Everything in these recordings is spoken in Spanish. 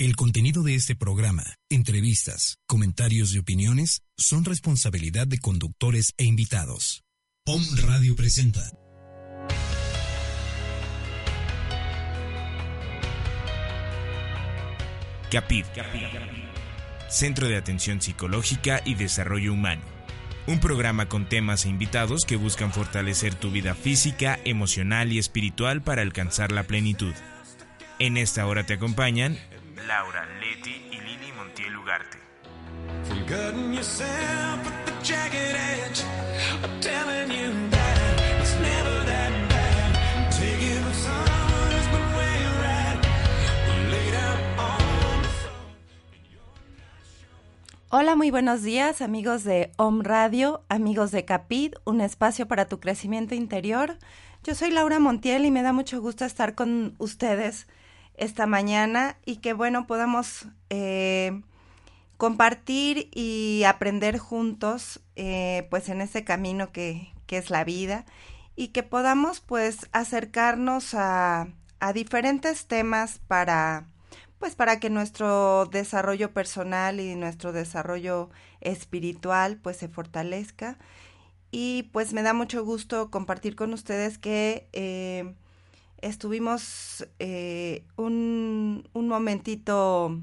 El contenido de este programa, entrevistas, comentarios y opiniones son responsabilidad de conductores e invitados. POM Radio presenta. CAPID, Centro de Atención Psicológica y Desarrollo Humano. Un programa con temas e invitados que buscan fortalecer tu vida física, emocional y espiritual para alcanzar la plenitud. En esta hora te acompañan Laura, Leti y Lili Montiel Ugarte. Hola, muy buenos días amigos de Om Radio, amigos de Capid, un espacio para tu crecimiento interior. Yo soy Laura Montiel y me da mucho gusto estar con ustedes esta mañana y que bueno podamos eh, compartir y aprender juntos eh, pues en ese camino que, que, es la vida y que podamos pues acercarnos a, a diferentes temas para pues para que nuestro desarrollo personal y nuestro desarrollo espiritual pues se fortalezca. Y pues me da mucho gusto compartir con ustedes que eh, estuvimos eh, un, un, momentito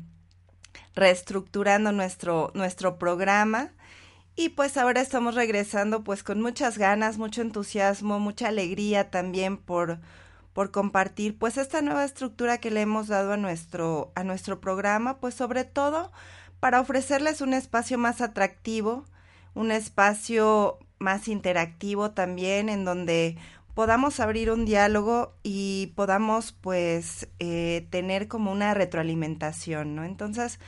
reestructurando nuestro, nuestro programa y pues ahora estamos regresando pues con muchas ganas, mucho entusiasmo, mucha alegría también por, por compartir pues esta nueva estructura que le hemos dado a nuestro, a nuestro programa, pues sobre todo para ofrecerles un espacio más atractivo, un espacio más interactivo también en donde podamos abrir un diálogo y podamos pues eh, tener como una retroalimentación, ¿no? Entonces,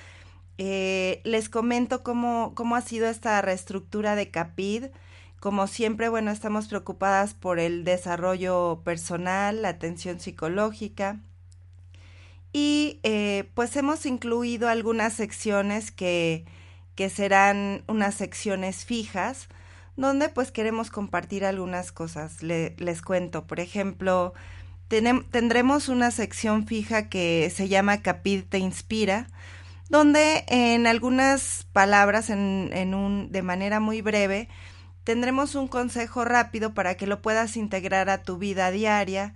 eh, les comento cómo, cómo ha sido esta reestructura de CAPID. Como siempre, bueno, estamos preocupadas por el desarrollo personal, la atención psicológica y eh, pues hemos incluido algunas secciones que, que serán unas secciones fijas donde pues queremos compartir algunas cosas. Le, les cuento, por ejemplo, tendremos una sección fija que se llama Capid te inspira, donde en algunas palabras, en, en un, de manera muy breve, tendremos un consejo rápido para que lo puedas integrar a tu vida diaria,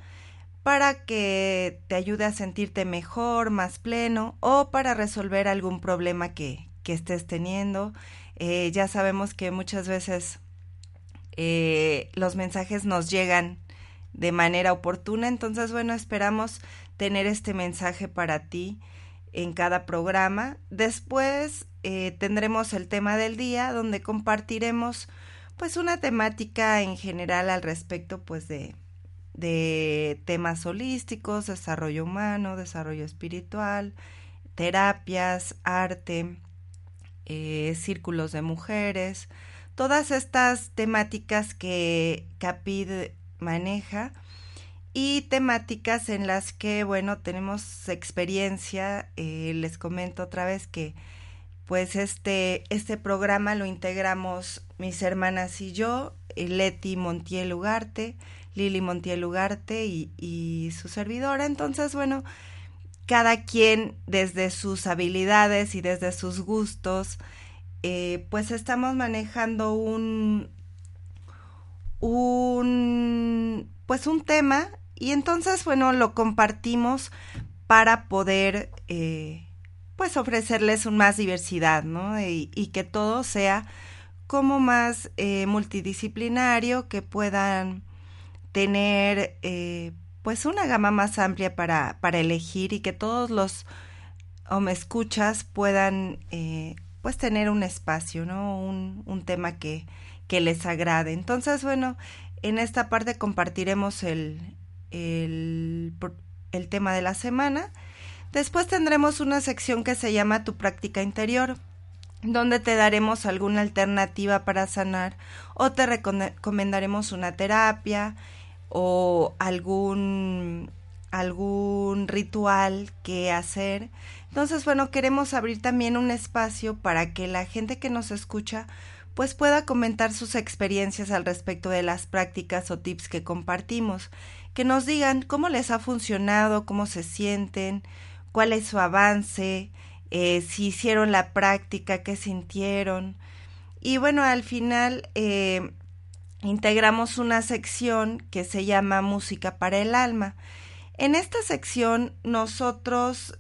para que te ayude a sentirte mejor, más pleno o para resolver algún problema que, que estés teniendo. Eh, ya sabemos que muchas veces eh, los mensajes nos llegan de manera oportuna. Entonces, bueno, esperamos tener este mensaje para ti en cada programa. Después eh, tendremos el tema del día donde compartiremos pues una temática en general al respecto pues de, de temas holísticos, desarrollo humano, desarrollo espiritual, terapias, arte, eh, círculos de mujeres, todas estas temáticas que Capid maneja y temáticas en las que, bueno, tenemos experiencia. Eh, les comento otra vez que, pues, este, este programa lo integramos mis hermanas y yo, eh, Leti Montiel Ugarte, Lili Montiel Ugarte y, y su servidora. Entonces, bueno, cada quien desde sus habilidades y desde sus gustos, eh, pues estamos manejando un, un, pues un tema y entonces, bueno, lo compartimos para poder, eh, pues ofrecerles un más diversidad, ¿no? Y, que todo sea como más eh, multidisciplinario, que puedan tener, eh, pues una gama más amplia para, para elegir y que todos los o me escuchas puedan eh, pues tener un espacio, ¿no? Un, un tema que, que les agrade. Entonces, bueno, en esta parte compartiremos el, el, el tema de la semana. Después tendremos una sección que se llama Tu práctica interior, donde te daremos alguna alternativa para sanar o te recomendaremos una terapia o algún algún ritual que hacer. Entonces, bueno, queremos abrir también un espacio para que la gente que nos escucha pues pueda comentar sus experiencias al respecto de las prácticas o tips que compartimos, que nos digan cómo les ha funcionado, cómo se sienten, cuál es su avance, eh, si hicieron la práctica, qué sintieron. Y bueno, al final eh, integramos una sección que se llama Música para el Alma. En esta sección nosotros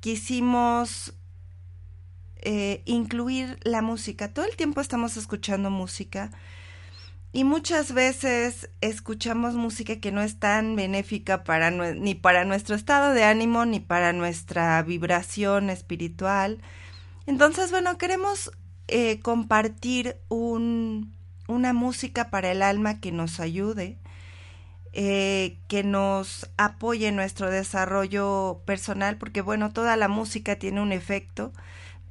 quisimos eh, incluir la música. Todo el tiempo estamos escuchando música y muchas veces escuchamos música que no es tan benéfica para ni para nuestro estado de ánimo ni para nuestra vibración espiritual. Entonces, bueno, queremos eh, compartir un, una música para el alma que nos ayude, eh, que nos apoye nuestro desarrollo personal, porque bueno, toda la música tiene un efecto.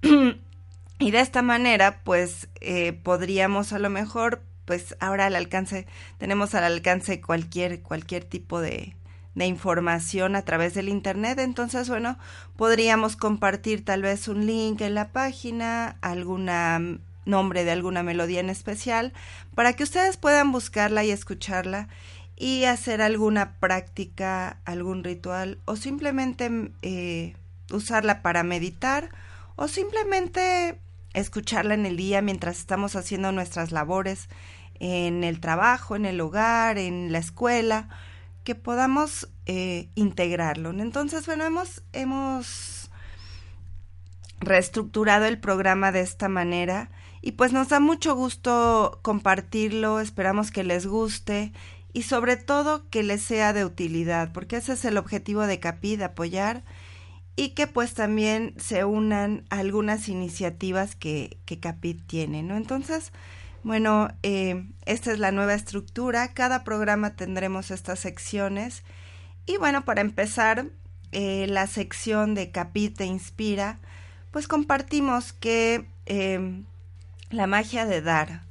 y de esta manera, pues eh, podríamos a lo mejor, pues ahora al alcance, tenemos al alcance cualquier, cualquier tipo de, de información a través del internet. Entonces, bueno, podríamos compartir tal vez un link en la página, alguna nombre de alguna melodía en especial, para que ustedes puedan buscarla y escucharla y hacer alguna práctica, algún ritual o simplemente eh, usarla para meditar o simplemente escucharla en el día mientras estamos haciendo nuestras labores en el trabajo, en el hogar, en la escuela, que podamos eh, integrarlo. Entonces, bueno, hemos, hemos reestructurado el programa de esta manera y pues nos da mucho gusto compartirlo, esperamos que les guste y sobre todo que les sea de utilidad, porque ese es el objetivo de CAPID, apoyar y que pues también se unan algunas iniciativas que, que CAPID tiene, ¿no? Entonces, bueno, eh, esta es la nueva estructura, cada programa tendremos estas secciones y bueno, para empezar, eh, la sección de CAPID te inspira, pues compartimos que eh, la magia de dar,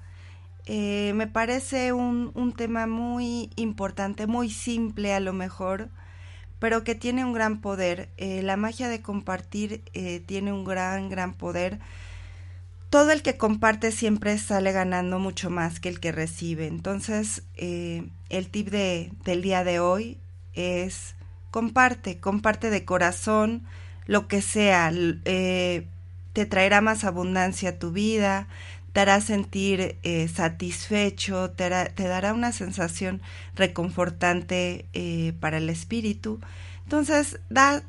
eh, me parece un, un, tema muy importante, muy simple a lo mejor, pero que tiene un gran poder. Eh, la magia de compartir eh, tiene un gran, gran poder. Todo el que comparte siempre sale ganando mucho más que el que recibe. Entonces, el tip de, del día de hoy es comparte, comparte de corazón lo que sea. te traerá más abundancia a tu vida, te hará sentir eh, satisfecho, te, dará una sensación reconfortante eh, para el espíritu. Entonces,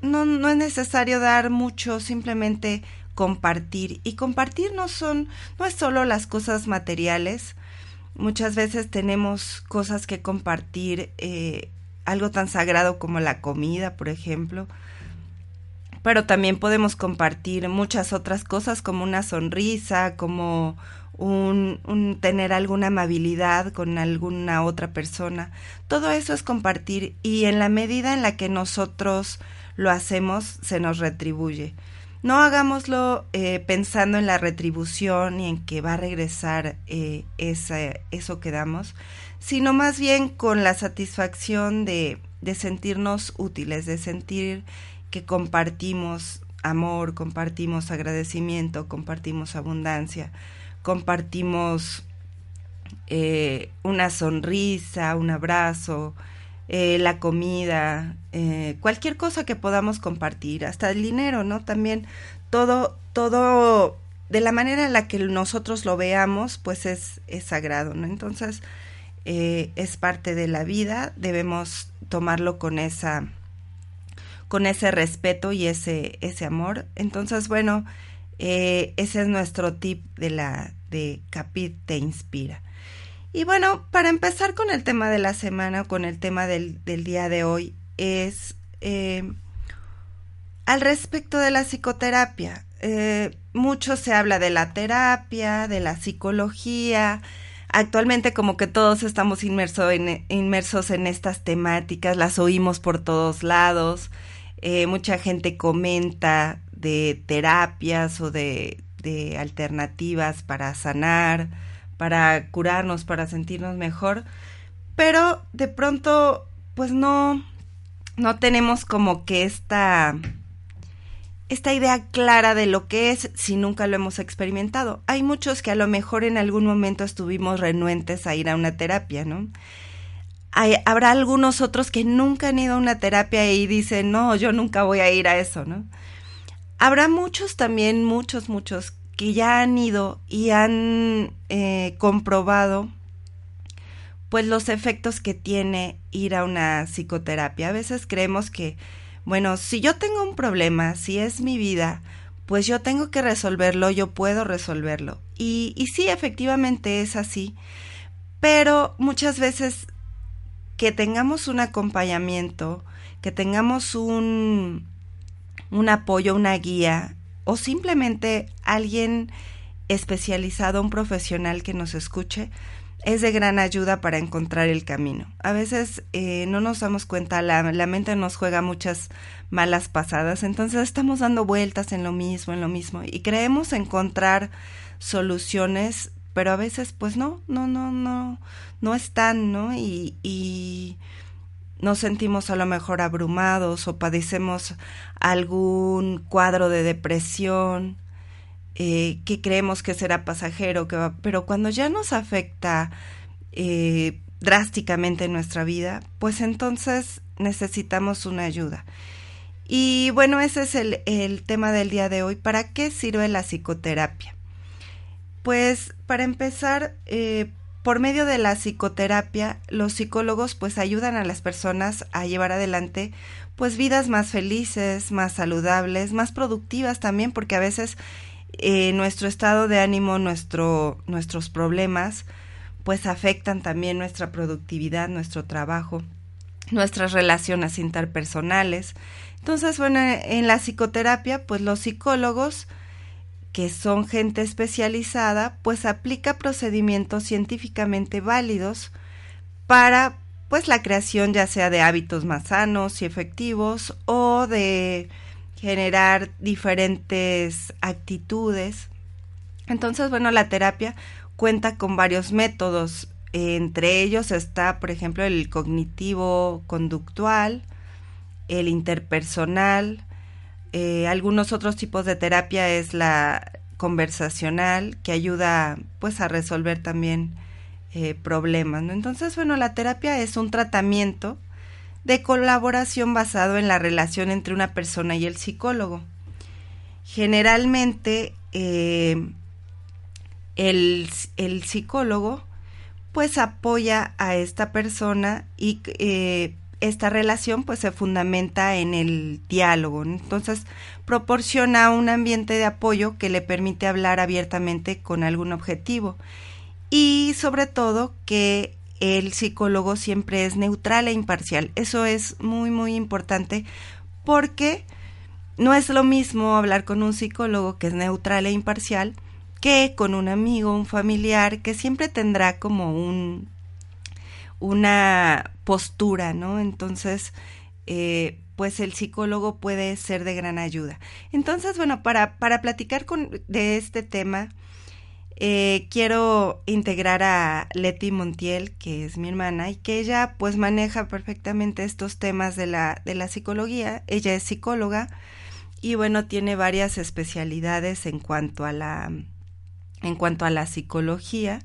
no es necesario dar mucho, simplemente compartir. Y compartir no son, no es solo las cosas materiales. Muchas veces tenemos cosas que compartir, eh, algo tan sagrado como la comida, por ejemplo pero también podemos compartir muchas otras cosas como una sonrisa, como un, tener alguna amabilidad con alguna otra persona. Todo eso es compartir y en la medida en la que nosotros lo hacemos se nos retribuye. No hagámoslo eh, pensando en la retribución y en que va a regresar eh, eso que damos, sino más bien con la satisfacción de, de sentirnos útiles, de sentir que compartimos amor, compartimos agradecimiento, compartimos abundancia, compartimos eh, una sonrisa, un abrazo, eh, la comida, eh, cualquier cosa que podamos compartir, hasta el dinero, ¿no? También todo, todo de la manera en la que nosotros lo veamos, pues es, es sagrado, ¿no? Entonces, es parte de la vida, debemos tomarlo con esa con ese respeto y ese, ese amor. Entonces, bueno, eh, ese es nuestro tip de la de Capit Te Inspira. Y bueno, para empezar con el tema de la semana, con el tema del, del día de hoy, es eh, al respecto de la psicoterapia. Eh, mucho se habla de la terapia, de la psicología. Actualmente como que todos estamos inmerso inmersos en estas temáticas, las oímos por todos lados. Eh, mucha gente comenta de terapias o de, de alternativas para sanar, para curarnos, para sentirnos mejor, pero de pronto pues no, no tenemos como que esta esta idea clara de lo que es si nunca lo hemos experimentado. Hay muchos que a lo mejor en algún momento estuvimos renuentes a ir a una terapia, ¿no? Habrá algunos otros que nunca han ido a una terapia y dicen, no, yo nunca voy a ir a eso, ¿no? Habrá muchos también, muchos, muchos, que ya han ido y han eh, comprobado pues los efectos que tiene ir a una psicoterapia. A veces creemos que bueno, si yo tengo un problema, si es mi vida, pues yo tengo que resolverlo, yo puedo resolverlo. Y, y sí, efectivamente es así, pero muchas veces que tengamos un acompañamiento, que tengamos un, un apoyo, una guía, o simplemente alguien especializado, un profesional que nos escuche, es de gran ayuda para encontrar el camino. A veces eh, no nos damos cuenta, la, la, mente nos juega muchas malas pasadas, entonces estamos dando vueltas en lo mismo, en lo mismo, y creemos encontrar soluciones, pero a veces pues no, no, no, no, no están, ¿no? Y, y nos sentimos a lo mejor abrumados o padecemos algún cuadro de depresión, eh, que creemos que será pasajero, que va, pero cuando ya nos afecta eh, drásticamente en nuestra vida, pues entonces necesitamos una ayuda. Y bueno, ese es el, el tema del día de hoy. ¿Para qué sirve la psicoterapia? Pues para empezar, eh, por medio de la psicoterapia, los psicólogos pues ayudan a las personas a llevar adelante pues vidas más felices, más saludables, más productivas también, porque a veces eh, nuestro estado de ánimo, nuestro, nuestros problemas, pues afectan también nuestra productividad, nuestro trabajo, nuestras relaciones interpersonales. Entonces, bueno, en la psicoterapia, pues los psicólogos, que son gente especializada, pues aplica procedimientos científicamente válidos para pues la creación ya sea de hábitos más sanos y efectivos o de generar diferentes actitudes. Entonces, bueno, la terapia cuenta con varios métodos. Entre ellos está, por ejemplo, el cognitivo conductual, el interpersonal, eh, algunos otros tipos de terapia es la conversacional, que ayuda pues a resolver también eh, problemas. ¿no? Entonces, bueno, la terapia es un tratamiento de colaboración basado en la relación entre una persona y el psicólogo. Generalmente eh, el, el, psicólogo pues apoya a esta persona y esta relación pues se fundamenta en el diálogo. Entonces proporciona un ambiente de apoyo que le permite hablar abiertamente con algún objetivo y sobre todo que el psicólogo siempre es neutral e imparcial. Eso es muy, muy importante porque no es lo mismo hablar con un psicólogo que es neutral e imparcial que con un amigo, un familiar que siempre tendrá como un una postura, ¿no? Entonces, eh, pues el psicólogo puede ser de gran ayuda. Entonces, bueno, para, para platicar con, de este tema, eh, quiero integrar a Leti Montiel, que es mi hermana, y que ella pues maneja perfectamente estos temas de la, de la psicología. Ella es psicóloga y bueno, tiene varias especialidades en cuanto a la, en cuanto a la psicología.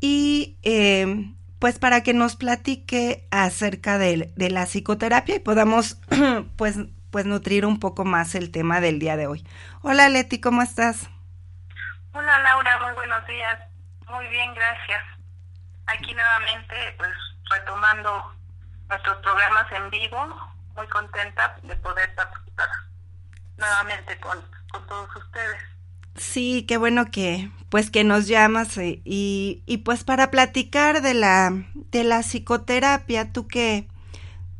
Y eh, pues para que nos platique acerca de, de la psicoterapia y podamos pues, pues nutrir un poco más el tema del día de hoy. Hola Leti, ¿cómo estás? Hola Laura, muy buenos días. Muy bien, gracias. Aquí nuevamente, pues retomando nuestros programas en vivo, muy contenta de poder participar nuevamente con, con todos ustedes. Sí, qué bueno que pues que nos llamas y, y, y pues para platicar de la de la psicoterapia, tú que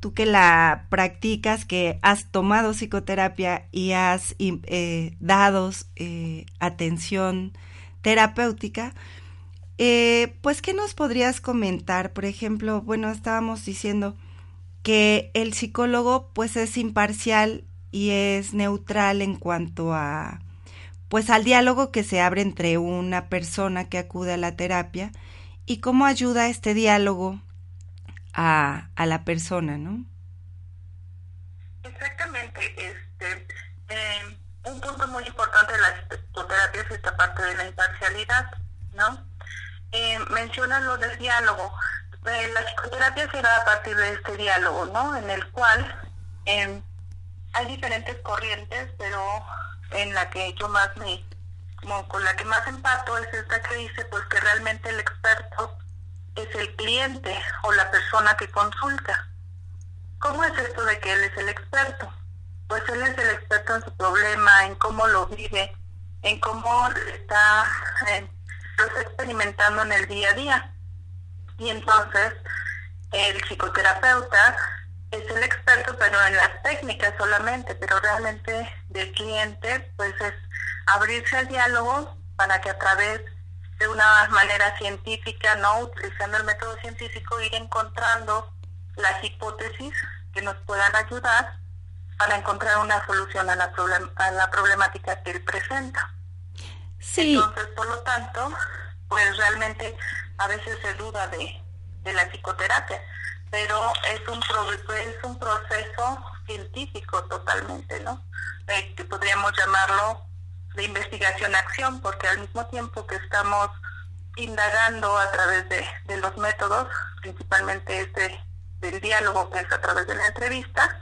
tú que la practicas, que has tomado psicoterapia y has eh, dado eh, atención terapéutica, eh, pues, ¿qué nos podrías comentar? Por ejemplo, bueno, estábamos diciendo que el psicólogo pues es imparcial y es neutral en cuanto a pues al diálogo que se abre entre una persona que acude a la terapia y cómo ayuda este diálogo a, a la persona, ¿no? Exactamente, este, eh, un punto muy importante de la psicoterapia es esta parte de la imparcialidad, ¿no? Eh, mencionan lo del diálogo. Eh, la psicoterapia se da a partir de este diálogo, ¿no? En el cual eh, hay diferentes corrientes, pero en la que yo más me, como con la que más empato es esta que dice pues que realmente el experto es el cliente o la persona que consulta. ¿Cómo es esto de que él es el experto? Pues él es el experto en su problema, en cómo lo vive, en cómo está, eh, lo está experimentando en el día a día. Y entonces el psicoterapeuta es el experto, pero en las técnicas solamente, pero realmente del cliente, pues es abrirse al diálogo para que a través de una manera científica, no utilizando el método científico, ir encontrando las hipótesis que nos puedan ayudar para encontrar una solución a la, problem a la problemática que él presenta. Sí. Entonces, por lo tanto, pues realmente a veces se duda de, de la psicoterapia, pero es un, es un proceso científico totalmente, ¿no? Eh, que podríamos llamarlo de investigación-acción, porque al mismo tiempo que estamos indagando a través de, de los métodos, principalmente este del diálogo que es a través de la entrevista,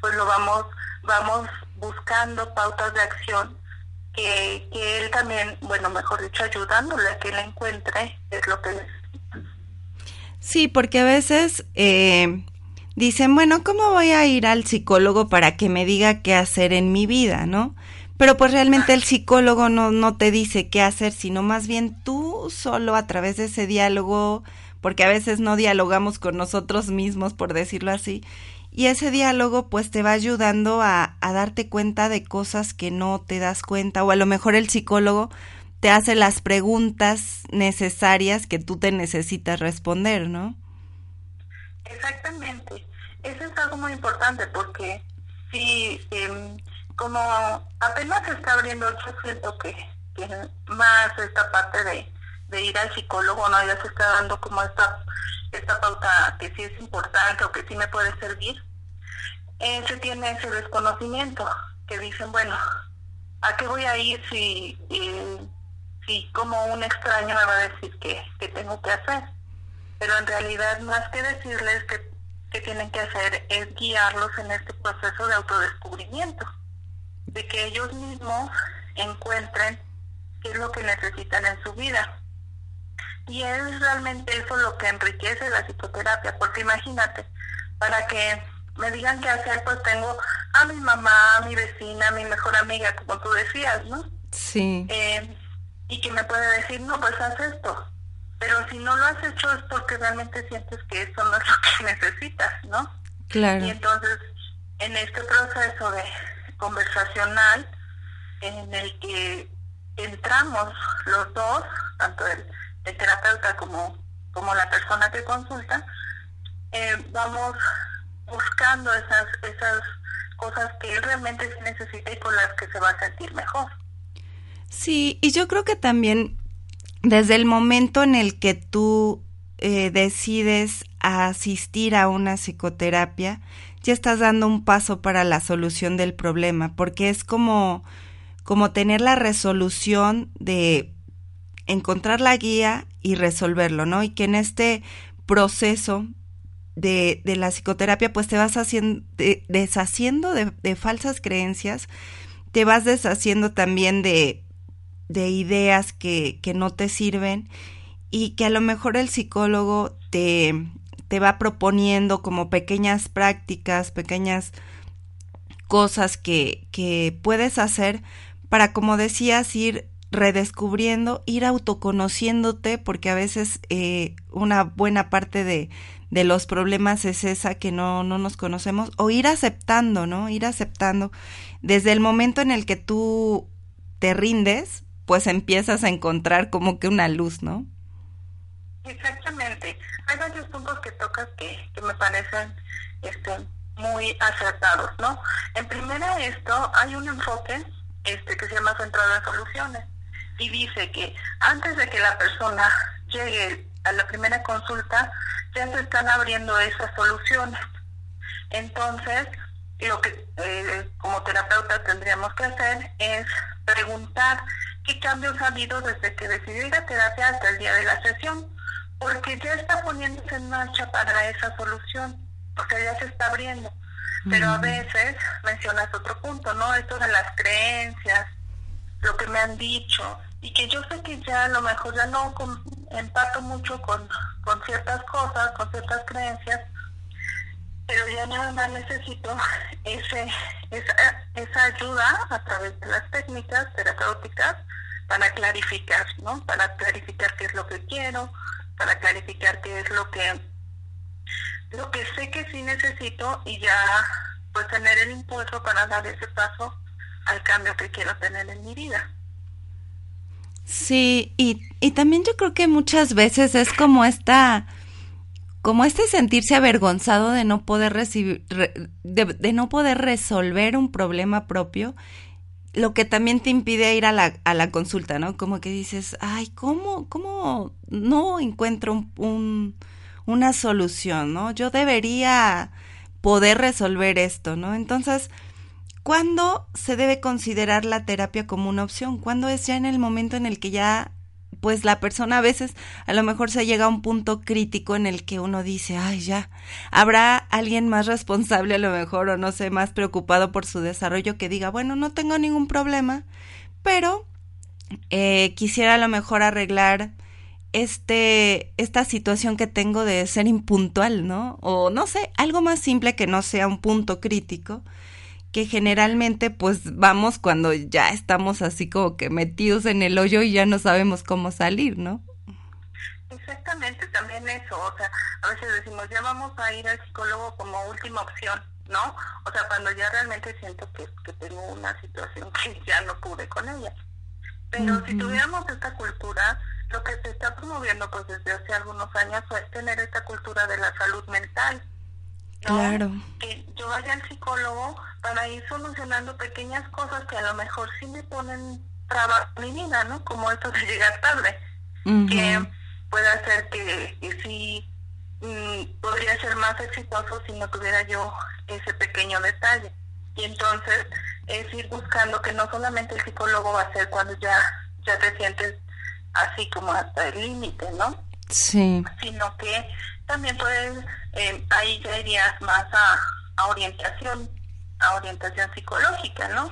pues lo vamos, vamos buscando pautas de acción que, que él también, bueno, mejor dicho, ayudándole a que él encuentre es lo que. Sí, porque a veces eh, dicen, bueno, ¿cómo voy a ir al psicólogo para que me diga qué hacer en mi vida, no? Pero pues realmente el psicólogo no, no te dice qué hacer, sino más bien tú solo a través de ese diálogo, porque a veces no dialogamos con nosotros mismos, por decirlo así, y ese diálogo pues te va ayudando a, a darte cuenta de cosas que no te das cuenta, o a lo mejor el psicólogo te hace las preguntas necesarias que tú te necesitas responder, ¿no? Exactamente. Eso es algo muy importante porque si eh, como apenas se está abriendo, yo siento que, que más esta parte de, de ir al psicólogo, ¿no? Ya se está dando como esta, esta pauta que sí es importante o que sí me puede servir. Eh, se tiene ese desconocimiento que dicen, bueno, ¿a qué voy a ir si, eh, si como un extraño me va a decir que, que tengo que hacer? Pero en realidad, más que decirles que, que tienen que hacer, es guiarlos en este proceso de autodescubrimiento de que ellos mismos encuentren qué es lo que necesitan en su vida. Y es realmente eso lo que enriquece la psicoterapia, porque imagínate, para que me digan qué hacer, pues tengo a mi mamá, a mi vecina, a mi mejor amiga, como tú decías, ¿no? Sí. Eh, y que me puede decir, no, pues haz esto. Pero si no lo has hecho es porque realmente sientes que eso no es lo que necesitas, ¿no? Claro. Y entonces, en este proceso de conversacional en el que entramos los dos, tanto el, el terapeuta como, como la persona que consulta, eh, vamos buscando esas, esas cosas que él realmente sí necesita y con las que se va a sentir mejor. Sí, y yo creo que también desde el momento en el que tú eh, decides asistir a una psicoterapia, ya estás dando un paso para la solución del problema, porque es como, como tener la resolución de encontrar la guía y resolverlo, ¿no? Y que en este proceso de, de la psicoterapia, pues te vas haciendo, de, deshaciendo de, de, falsas creencias, te vas deshaciendo también de, de ideas que, que no te sirven y que a lo mejor el psicólogo te, te va proponiendo como pequeñas prácticas, pequeñas cosas que, que puedes hacer para, como decías, ir redescubriendo, ir autoconociéndote, porque a veces eh, una buena parte de, de los problemas es esa que no, no nos conocemos, o ir aceptando, ¿no? Ir aceptando. Desde el momento en el que tú te rindes, pues empiezas a encontrar como que una luz, ¿no? Exactamente. Hay varios puntos que tocas que, me parecen este, muy acertados, ¿no? En primera esto, hay un enfoque este, que se llama centrado en soluciones y dice que antes de que la persona llegue a la primera consulta, ya se están abriendo esas soluciones. Entonces, lo que eh, como terapeuta tendríamos que hacer es preguntar qué cambios ha habido desde que decidí la terapia hasta el día de la sesión, porque ya está poniéndose en marcha para esa solución, porque ya se está abriendo. Pero a veces mencionas otro punto, ¿no? Esto de las creencias, lo que me han dicho, y que yo sé que ya a lo mejor ya no con- empato mucho con, con ciertas cosas, con ciertas creencias, pero ya nada más necesito ese, esa, esa ayuda a través de las técnicas terapéuticas para clarificar, ¿no? Para clarificar qué es lo que quiero, para clarificar qué es lo que lo que sé que sí necesito y ya pues tener el impulso para dar ese paso al cambio que quiero tener en mi vida. Sí, y, y también yo creo que muchas veces es como esta, como este sentirse avergonzado de no poder recibir, re- de, no poder resolver un problema propio, lo que también te impide ir a la, a la consulta, ¿no? Como que dices, ay, ¿cómo, cómo no encuentro un- una solución, ¿no? Yo debería poder resolver esto, ¿no? Entonces, ¿Cuándo se debe considerar la terapia como una opción? ¿Cuándo es ya en el momento en el que ya, pues la persona a veces a lo mejor se llega a un punto crítico en el que uno dice, ay, ya, habrá alguien más responsable a lo mejor o no sé, más preocupado por su desarrollo que diga, bueno, no tengo ningún problema, pero eh, quisiera a lo mejor arreglar este, esta situación que tengo de ser impuntual, ¿no? O no sé, algo más simple que no sea un punto crítico que generalmente pues vamos cuando ya estamos así como que metidos en el hoyo y ya no sabemos cómo salir, ¿no? Exactamente, también eso, o sea, a veces decimos, ya vamos a ir al psicólogo como última opción, ¿no? O sea, cuando ya realmente siento que, que tengo una situación que ya no pude con ella. Pero si tuviéramos esta cultura, lo que se está promoviendo pues desde hace algunos años es tener esta cultura de la salud mental. ¿No? Claro. Que yo vaya al psicólogo para ir solucionando pequeñas cosas que a lo mejor sí me ponen trabas en mi vida, ¿no? Como esto de llegar tarde que puede hacer que, que sí mm, podría ser más exitoso si no tuviera yo ese pequeño detalle. Y entonces es ir buscando que no solamente el psicólogo va a ser cuando ya, ya te sientes así como hasta el límite, ¿no? Sí, Sino que también puedes, eh, ahí ya irías más a, a orientación, a orientación psicológica, ¿no?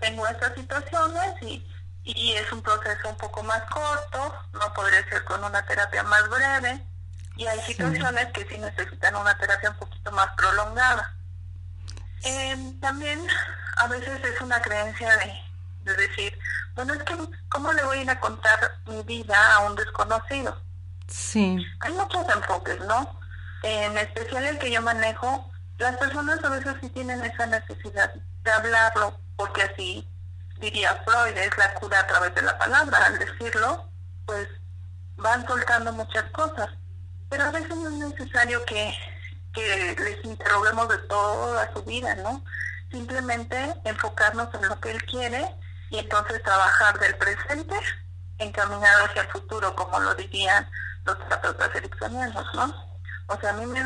Tengo estas situaciones y, y es un proceso un poco más corto, no podría ser con una terapia más breve, y hay situaciones que sí necesitan una terapia un poquito más prolongada. Eh, también a veces es una creencia de, de decir, bueno, es que ¿cómo le voy a ir a contar mi vida a un desconocido? Sí, Hay muchos enfoques, ¿no? En especial el que yo manejo, las personas a veces sí tienen esa necesidad de hablarlo, porque así diría Freud, es la cura a través de la palabra. Al decirlo, pues van soltando muchas cosas. Pero a veces no es necesario que, que les interroguemos de toda su vida, ¿no? Simplemente enfocarnos en lo que él quiere y entonces trabajar del presente encaminado hacia el futuro, como lo dirían los terapeutas ericksonianos, ¿no? O sea, a mí me,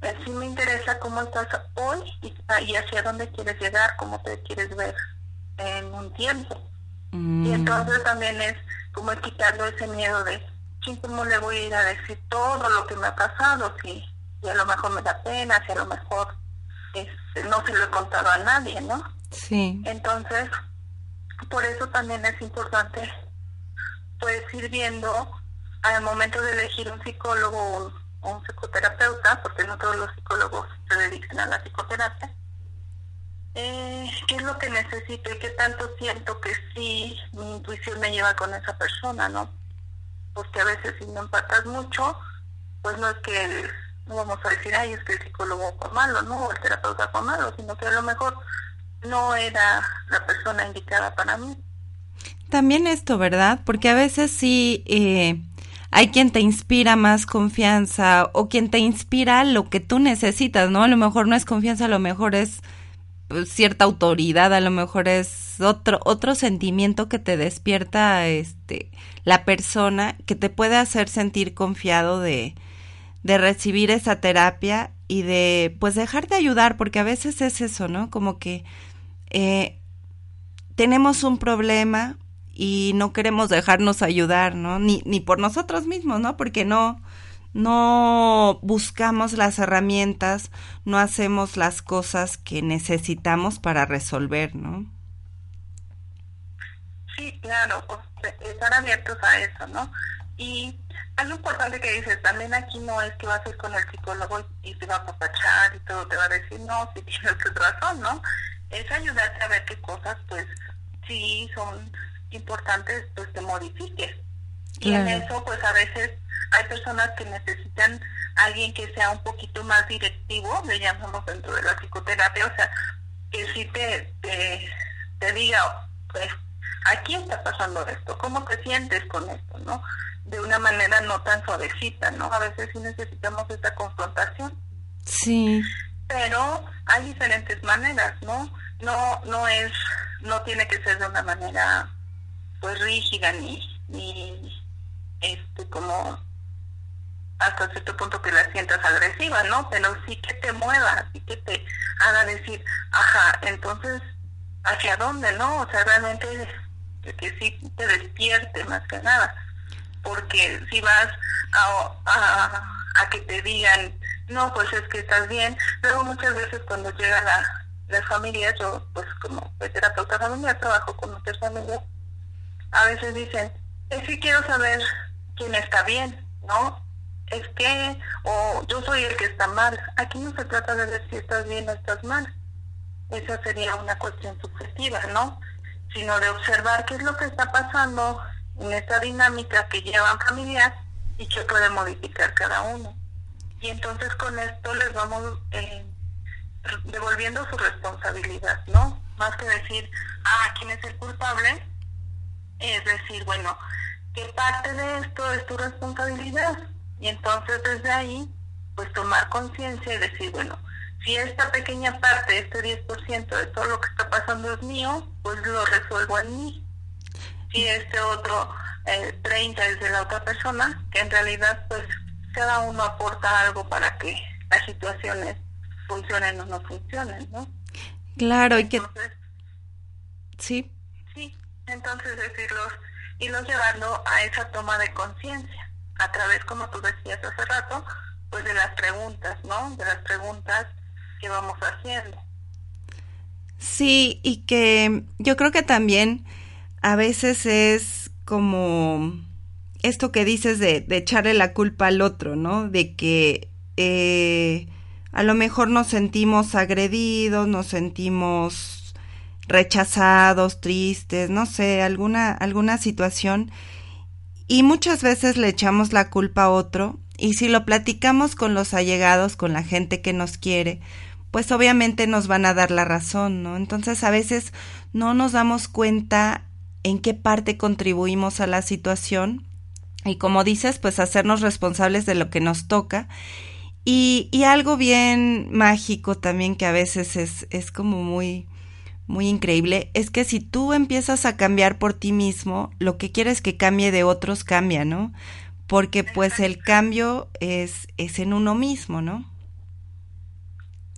me- sí me interesa cómo estás hoy y, y hacia dónde quieres llegar, cómo te quieres ver en un tiempo. Y Mm, entonces también es como quitando ese miedo de, "Chin, ¿cómo le voy a ir a decir todo lo que me ha pasado? Si, si a lo mejor me da pena, si a lo mejor este, no se lo he contado a nadie, ¿no? sí, Entonces, por eso también es importante, pues, ir viendo al momento de elegir un psicólogo o un, psicoterapeuta, porque no todos los psicólogos se dedican a la psicoterapia, eh, qué es lo que necesito y qué tanto siento que sí mi intuición me lleva con esa persona, ¿no? Porque a veces si no empatas mucho, pues no es que no vamos a decir, ay, es que el psicólogo fue malo, ¿no? O el terapeuta fue malo, sino que a lo mejor no era la persona indicada para mí. También esto, ¿verdad? Porque a veces sí, eh, hay quien te inspira más confianza o quien te inspira lo que tú necesitas, ¿no? A lo mejor no es confianza, a lo mejor es pues, cierta autoridad, a lo mejor es otro otro sentimiento que te despierta este la persona que te puede hacer sentir confiado de de recibir esa terapia y de pues dejarte ayudar porque a veces es eso, ¿no? Como que eh, tenemos un problema y no queremos dejarnos ayudar, ¿no? Ni, ni por nosotros mismos, ¿no? Porque no, no buscamos las herramientas, no hacemos las cosas que necesitamos para resolver, ¿no? Sí, claro, estar abiertos a eso, ¿no? Y algo importante que dices, también aquí no es que vas a ir con el psicólogo y te va a papachar y todo, te va a decir, no, si tienes razón, ¿no? Es ayudarte a ver qué cosas, pues, sí son importantes, pues, te modifiques. Y en eso, pues, a veces hay personas que necesitan alguien que sea un poquito más directivo, le llamamos dentro de la psicoterapia, o sea, que sí te, te, te diga, pues, aquí está pasando esto, ¿cómo te sientes con esto, no? De una manera no tan suavecita, ¿no? A veces sí necesitamos esta confrontación, Sí, pero hay diferentes maneras, ¿no? No, no es, no tiene que ser de una manera, pues, rígida ni, ni, este, como hasta cierto punto que la sientas agresiva, ¿no? Pero sí que te mueva, sí que te haga decir, ajá, entonces, ¿hacia dónde, no? O sea, realmente que, sí te despierte más que nada. Porque si vas a, a, a que te digan, no, pues es que estás bien, luego muchas veces cuando llega la, las familias, yo pues como soy terapeuta familiar, trabajo con muchas familias, a veces dicen, es que quiero saber quién está bien, ¿no? Es que, o yo soy el que está mal. Aquí no se trata de ver si estás bien o estás mal. Esa sería una cuestión subjetiva, ¿no? Sino de observar qué es lo que está pasando en esta dinámica que llevan familiar y que puede modificar cada uno. Y entonces con esto les vamos eh, devolviendo su responsabilidad, ¿no? Más que decir, ah, ¿quién es el culpable? Es decir, bueno, ¿qué parte de esto es tu responsabilidad? Y entonces desde ahí, pues tomar conciencia y decir, bueno, si esta pequeña parte, este 10% de todo lo que está pasando es mío, pues lo resuelvo en mí. Si este otro eh, 30 es de la otra persona, que en realidad pues cada uno aporta algo para que las situaciones funcionen o no funcionen, ¿no? claro, y que Entonces, Sí, entonces decirlos, irlos llevando a esa toma de conciencia, a través, como tú decías hace rato, pues de las preguntas, ¿no? De las preguntas que vamos haciendo. Sí, y que yo creo que también a veces es como esto que dices de, de echarle la culpa al otro, ¿no? De que eh, a lo mejor nos sentimos agredidos, nos sentimos rechazados, tristes, no sé, alguna, alguna situación. Y muchas veces le echamos la culpa a otro. Y si lo platicamos con los allegados, con la gente que nos quiere, pues obviamente nos van a dar la razón, ¿no? Entonces a veces no nos damos cuenta en qué parte contribuimos a la situación y como dices, pues hacernos responsables de lo que nos toca. Y, y algo bien mágico también que a veces es, es como muy, muy increíble, es que si tú empiezas a cambiar por ti mismo, lo que quieres que cambie de otros cambia, ¿no? Porque pues el cambio es, es en uno mismo, ¿no?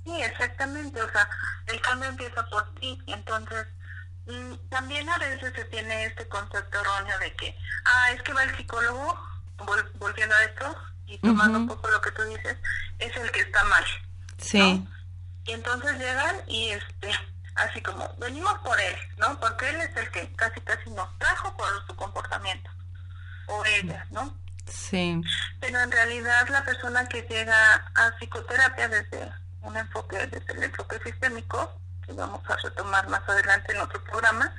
Sí, exactamente, o sea, el cambio empieza por ti, entonces mm, también a veces se tiene este concepto erróneo de que, ah, es que va el psicólogo, vol- volviendo a esto, y tomando un poco lo que tú dices, es el que está mal. Sí, ¿no? Y entonces llegan y este, así como, venimos por él, ¿no? Porque él es el que casi casi nos trajo por su comportamiento, o ella, ¿no? sí, Pero en realidad la persona que llega a psicoterapia desde un enfoque, desde el enfoque sistémico, que vamos a retomar más adelante en otro programa,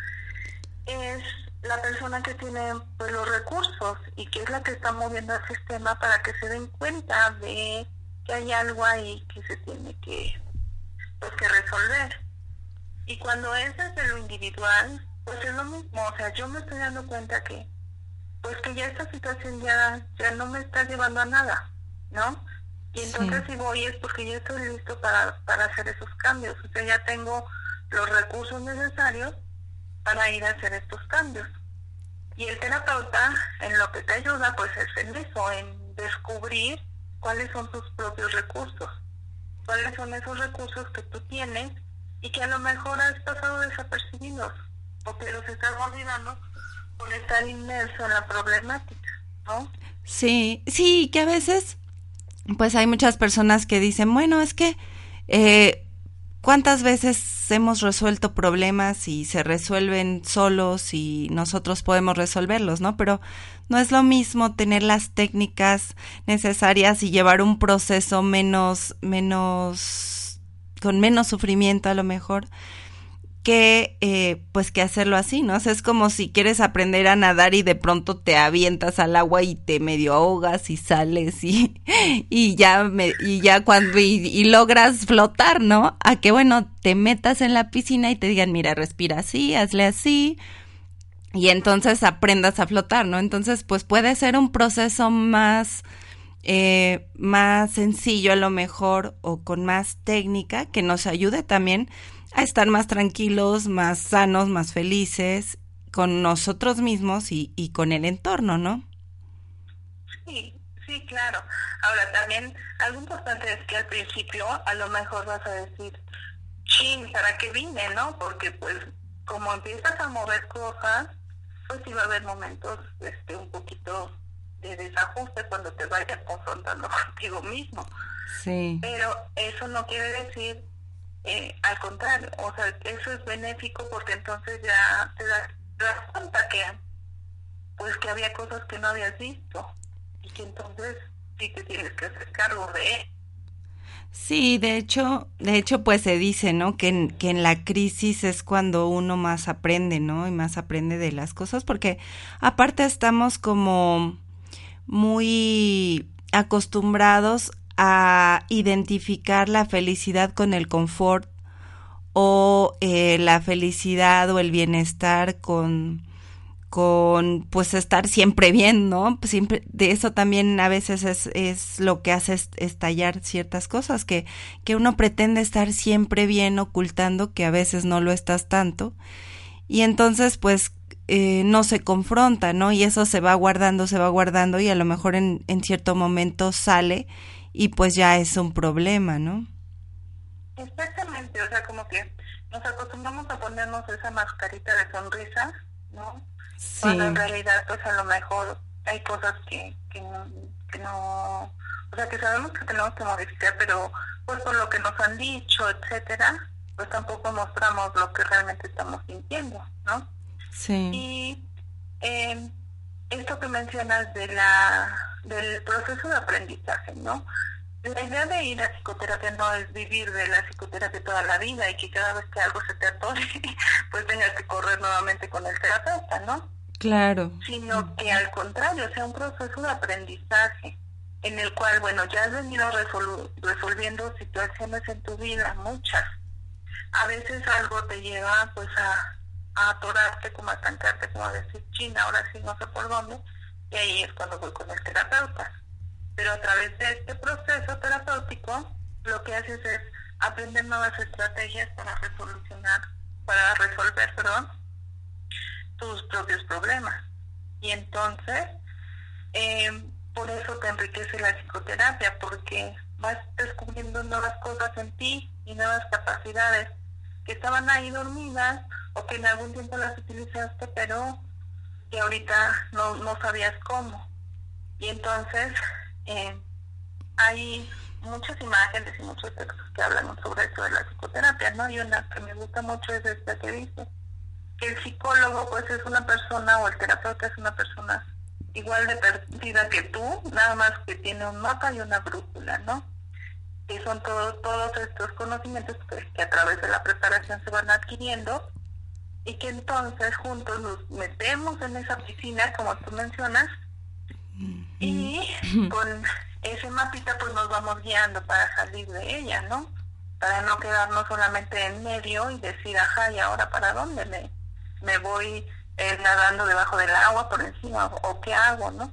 es la persona que tiene pues, los recursos y que es la que está moviendo el sistema para que se den cuenta de que hay algo ahí que se tiene que, pues, que resolver. Y cuando es desde lo individual, pues es lo mismo, o sea, yo me estoy dando cuenta que pues que ya esta situación ya, ya no me está llevando a nada, ¿no? Y entonces si voy es porque ya estoy listo para, para hacer esos cambios, o sea, ya tengo los recursos necesarios para ir a hacer estos cambios. Y el terapeuta en lo que te ayuda pues es en eso, en descubrir cuáles son tus propios recursos, cuáles son esos recursos que tú tienes y que a lo mejor has pasado desapercibidos o que los estás olvidando por estar inmerso en la problemática, ¿no? Sí, sí, que a veces, pues hay muchas personas que dicen, bueno, es que, eh, ¿cuántas veces hemos resuelto problemas y se resuelven solos y nosotros podemos resolverlos, ¿no? Pero no es lo mismo tener las técnicas necesarias y llevar un proceso menos, menos, con menos sufrimiento a lo mejor, que eh, pues que hacerlo así, ¿no? O sea, es como si quieres aprender a nadar y de pronto te avientas al agua y te medio ahogas y sales y, y ya me, y ya cuando y, y logras flotar, ¿no? A que bueno, te metas en la piscina y te digan, mira, respira así, hazle así, y entonces aprendas a flotar, ¿no? Entonces, pues puede ser un proceso más, eh, más sencillo a lo mejor o con más técnica que nos ayude también a estar más tranquilos, más sanos, más felices con nosotros mismos y, y con el entorno, ¿no? Sí, sí, claro. Ahora también, algo importante es que al principio a lo mejor vas a decir, chin, ¿para qué vine, no? Porque pues como empiezas a mover cosas, pues sí va a haber momentos este un poquito de desajuste cuando te vayas confrontando contigo mismo. Sí. Pero eso no quiere decir, eh, al contrario, o sea, eso es benéfico porque entonces ya te das, te das cuenta que, pues que había cosas que no habías visto y que entonces sí te tienes que hacer cargo de. Sí, de hecho, de hecho, pues se dice, ¿no? Que en, que en la crisis es cuando uno más aprende, ¿no? Y más aprende de las cosas, porque aparte estamos como muy acostumbrados a identificar la felicidad con el confort o eh, la felicidad o el bienestar con con pues estar siempre bien, ¿no? Siempre de eso también a veces es, es lo que hace estallar ciertas cosas que que uno pretende estar siempre bien ocultando que a veces no lo estás tanto y entonces pues eh, no se confronta, ¿no? Y eso se va guardando, se va guardando y a lo mejor en, en cierto momento sale y pues ya es un problema, ¿no? Exactamente, o sea, como que nos acostumbramos a ponernos esa mascarita de sonrisa, ¿no? Sí. Cuando en realidad, pues a lo mejor hay cosas que, que, no, que no, o sea, que sabemos que tenemos que modificar, pero pues por lo que nos han dicho, etcétera, pues tampoco mostramos lo que realmente estamos sintiendo, ¿no? Sí. Y eh, esto que mencionas de la del proceso de aprendizaje, ¿no? La idea de ir a psicoterapia no es vivir de la psicoterapia toda la vida y que cada vez que algo se te atore, pues tengas que correr nuevamente con el terapeuta, ¿no? Claro. Sino que al contrario, sea un proceso de aprendizaje en el cual, bueno, ya has venido resolu- resolviendo situaciones en tu vida, muchas. A veces algo te lleva pues a, a atorarte, como a estancarte, como a decir, china, ahora sí no sé por dónde, y ahí es cuando voy con el terapeuta. Pero a través de este proceso terapéutico, lo que haces es aprender nuevas estrategias para resolucionar, para resolver, perdón, tus propios problemas. Y entonces, eh, por eso te enriquece la psicoterapia, porque vas descubriendo nuevas cosas en ti y nuevas capacidades que estaban ahí dormidas o que en algún tiempo las utilizaste, pero que ahorita no, no sabías cómo. Y entonces eh, hay muchas imágenes y muchos textos que hablan sobre eso de la psicoterapia, ¿no? Y una que me gusta mucho es esta que dice que el psicólogo pues es una persona o el terapeuta es una persona igual de perdida que tú, nada más que tiene un mapa y una brújula, ¿no? Que son todos todos estos conocimientos que, que a través de la preparación se van adquiriendo y que entonces juntos nos metemos en esa piscina, como tú mencionas, y con ese mapita pues nos vamos guiando para salir de ella, ¿no? Para no quedarnos solamente en medio y decir, ajá, ¿y ahora para dónde me, me voy eh, nadando debajo del agua, por encima, o qué hago, ¿no?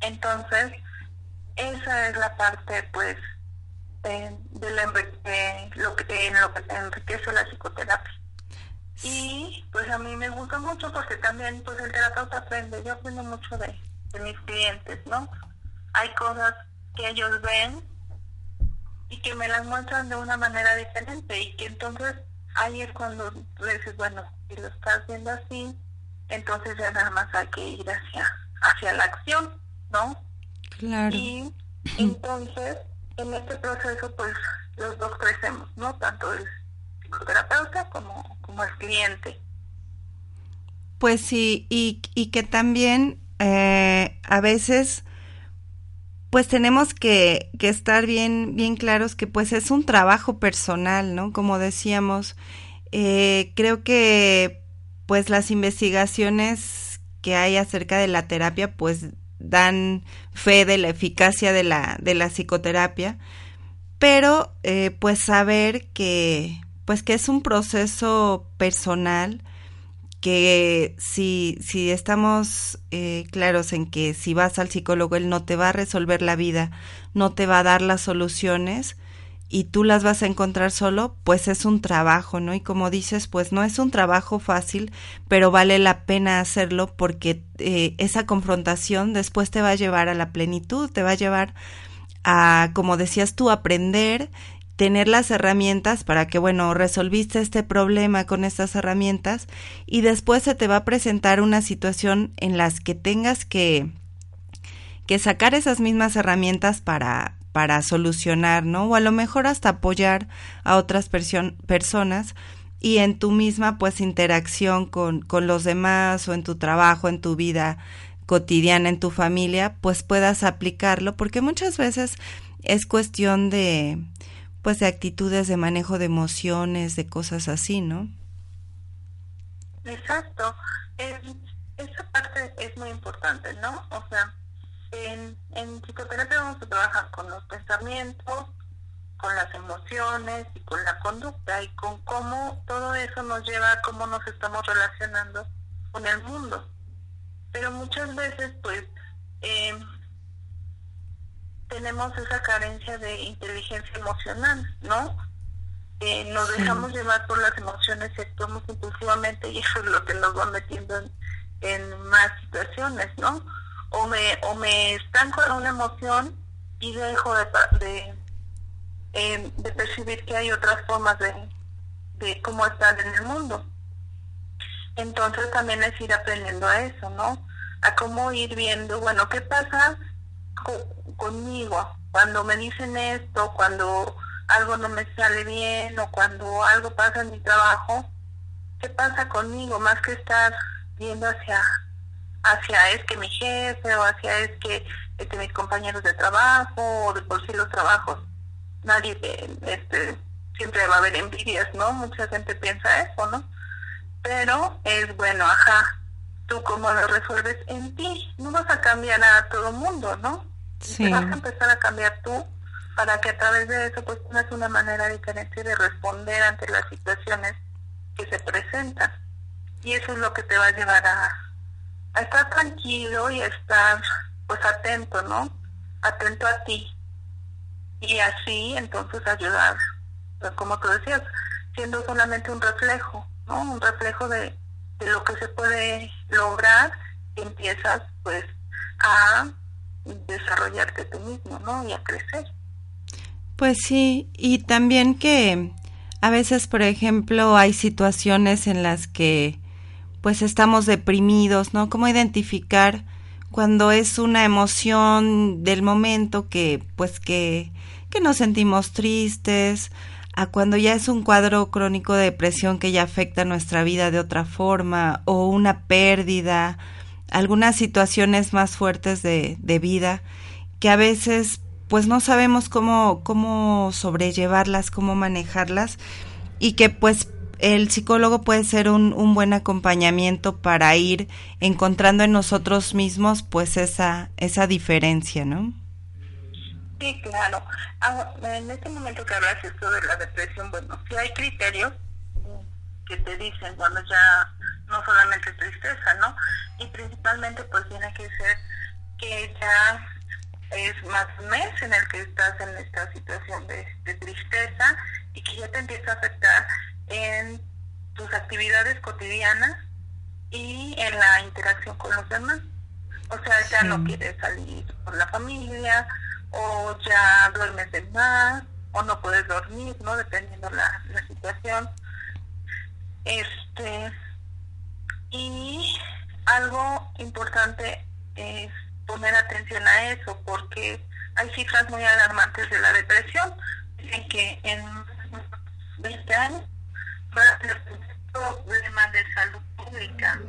Entonces, esa es la parte, pues, eh, de la, enri- lo que, en lo que enriquece la psicoterapia. Y pues a mí me gusta mucho porque también pues el terapeuta aprende, yo aprendo mucho de, de mis clientes, ¿no? Hay cosas que ellos ven y que me las muestran de una manera diferente y que entonces ahí es cuando dices, bueno, si lo estás viendo así, entonces ya nada más hay que ir hacia, hacia la acción, ¿no? Claro. Y entonces, en este proceso, pues los dos crecemos, ¿no? Tanto el psicoterapeuta como, el cliente. Pues sí, y, que también eh, a veces pues tenemos que, que estar bien, bien claros que pues es un trabajo personal, ¿no? Como decíamos, eh, creo que pues las investigaciones que hay acerca de la terapia pues dan fe de la eficacia de la, de la psicoterapia, pero eh, pues saber que pues que es un proceso personal, que si, si estamos eh, claros en que si vas al psicólogo, él no te va a resolver la vida, no te va a dar las soluciones y tú las vas a encontrar solo, pues es un trabajo, ¿no? Y como dices, pues no es un trabajo fácil, pero vale la pena hacerlo porque eh, esa confrontación después te va a llevar a la plenitud, te va a llevar a, como decías tú, aprender tener las herramientas para que, bueno, resolviste este problema con estas herramientas y después se te va a presentar una situación en las que tengas que, que sacar esas mismas herramientas para, para solucionar, ¿no? O a lo mejor hasta apoyar a otras personas y en tu misma, pues, interacción con, con los demás o en tu trabajo, en tu vida cotidiana, en tu familia, pues puedas aplicarlo, porque muchas veces es cuestión de, pues de actitudes de manejo de emociones, de cosas así, ¿no? Exacto. Es, esa parte es muy importante, ¿no? O sea, en, en psicoterapia vamos a trabajar con los pensamientos, con las emociones y con la conducta y con cómo todo eso nos lleva a cómo nos estamos relacionando con el mundo. Pero muchas veces, pues, eh, tenemos esa carencia de inteligencia emocional, ¿no? Eh, nos dejamos llevar por las emociones y actuamos impulsamente y eso es lo que nos va metiendo en, en más situaciones, ¿no? O me, o me estanco en una emoción y dejo de, de, eh, de percibir que hay otras formas de, de cómo estar en el mundo. Entonces también es ir aprendiendo a eso, ¿no? A cómo ir viendo, bueno, ¿qué pasa conmigo cuando me dicen esto, cuando algo no me sale bien o cuando algo pasa en mi trabajo, ¿qué pasa conmigo? Más que estar viendo hacia, hacia es que mi jefe o hacia es que este, mis compañeros de trabajo o de por sí los trabajos. Nadie, este, siempre va a haber envidias, ¿no? Mucha gente piensa eso, ¿no? Pero es bueno, ajá, tú cómo lo resuelves en ti, no vas a cambiar a todo mundo, ¿no? Sí. Te vas a empezar a cambiar tú para que a través de eso pues tengas una manera diferente de responder ante las situaciones que se presentan. Y eso es lo que te va a llevar a, a estar tranquilo y a estar pues atento, ¿no? Atento a ti. Y así entonces ayudar, pues, como tú decías, siendo solamente un reflejo, ¿no? Un reflejo de, de lo que se puede lograr empiezas pues a desarrollarte tú mismo, ¿no? Y a crecer. Pues sí, y también que a veces, por ejemplo, hay situaciones en las que pues estamos deprimidos, ¿no? ¿Cómo identificar cuando es una emoción del momento que pues que que nos sentimos tristes, a cuando ya es un cuadro crónico de depresión que ya afecta nuestra vida de otra forma o una pérdida, algunas situaciones más fuertes de, de vida que a veces pues no sabemos cómo, cómo sobrellevarlas, cómo manejarlas y que pues el psicólogo puede ser un, un buen acompañamiento para ir encontrando en nosotros mismos pues esa, esa diferencia, ¿no? Sí, claro. Ah, en este momento que hablas esto de la depresión, bueno, si hay criterios que te dicen cuando ya no solamente tristeza, ¿no? Y principalmente pues tiene que ser que ya es más mes en el que estás en esta situación de, de tristeza y que ya te empieza a afectar en tus actividades cotidianas y en la interacción con los demás. O sea, ya no quieres salir con la familia, o ya duermes de más, o no puedes dormir, ¿no? Dependiendo la, la situación. Este, y algo importante es poner atención a eso, porque hay cifras muy alarmantes de la depresión. Dicen que en 20 años va a ser un problema de salud pública.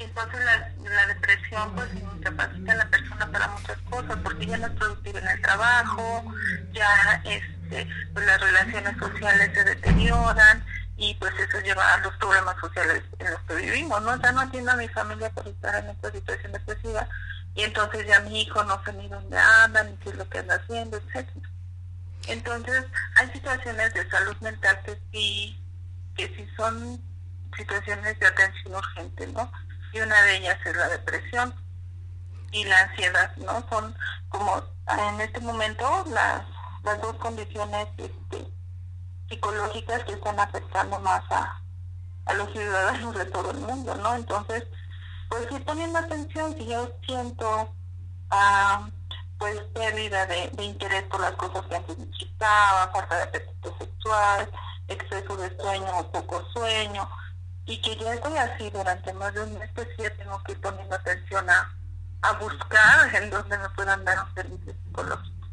Entonces la, la depresión pues incapacita a la persona para muchas cosas, porque ya no es productiva en el trabajo, ya este, pues las relaciones sociales se deterioran y pues eso lleva a los problemas sociales en los que vivimos, ¿no? Ya no entiendo a mi familia por estar en esta situación depresiva y entonces ya mi hijo no sé ni dónde anda, ni qué es lo que anda haciendo, etcétera. Entonces, hay situaciones de salud mental que sí, que sí son situaciones de atención urgente, ¿no? Y una de ellas es la depresión y la ansiedad, ¿no? Son como en este momento las, las dos condiciones este, psicológicas que están afectando más a, a los ciudadanos de todo el mundo, ¿no? Entonces, pues ir poniendo atención, si yo siento ah, pues pérdida de, de interés por las cosas que antes disfrutaba, falta de apetito sexual, exceso de sueño o poco sueño, y que ya estoy así durante más de un mes, pues ya tengo que ir poniendo atención a, a buscar en donde me puedan dar un servicio psicológico.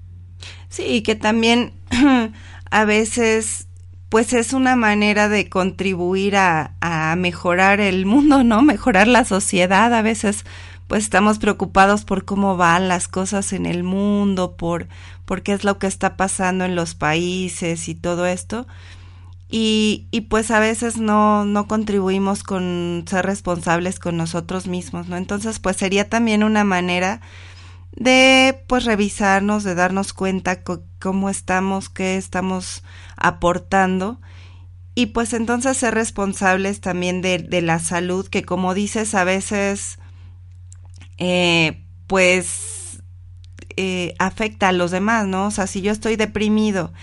Sí, y que también a veces pues es una manera de contribuir a, a mejorar el mundo, ¿no? Mejorar la sociedad. A veces pues estamos preocupados por cómo van las cosas en el mundo, por, por qué es lo que está pasando en los países y todo esto. Y, y pues a veces no, no contribuimos con ser responsables con nosotros mismos, ¿no? Entonces pues sería también una manera de pues revisarnos, de darnos cuenta cómo estamos, qué estamos aportando y pues entonces ser responsables también de, de la salud que como dices a veces eh, pues eh, afecta a los demás, ¿no? O sea, si yo estoy deprimido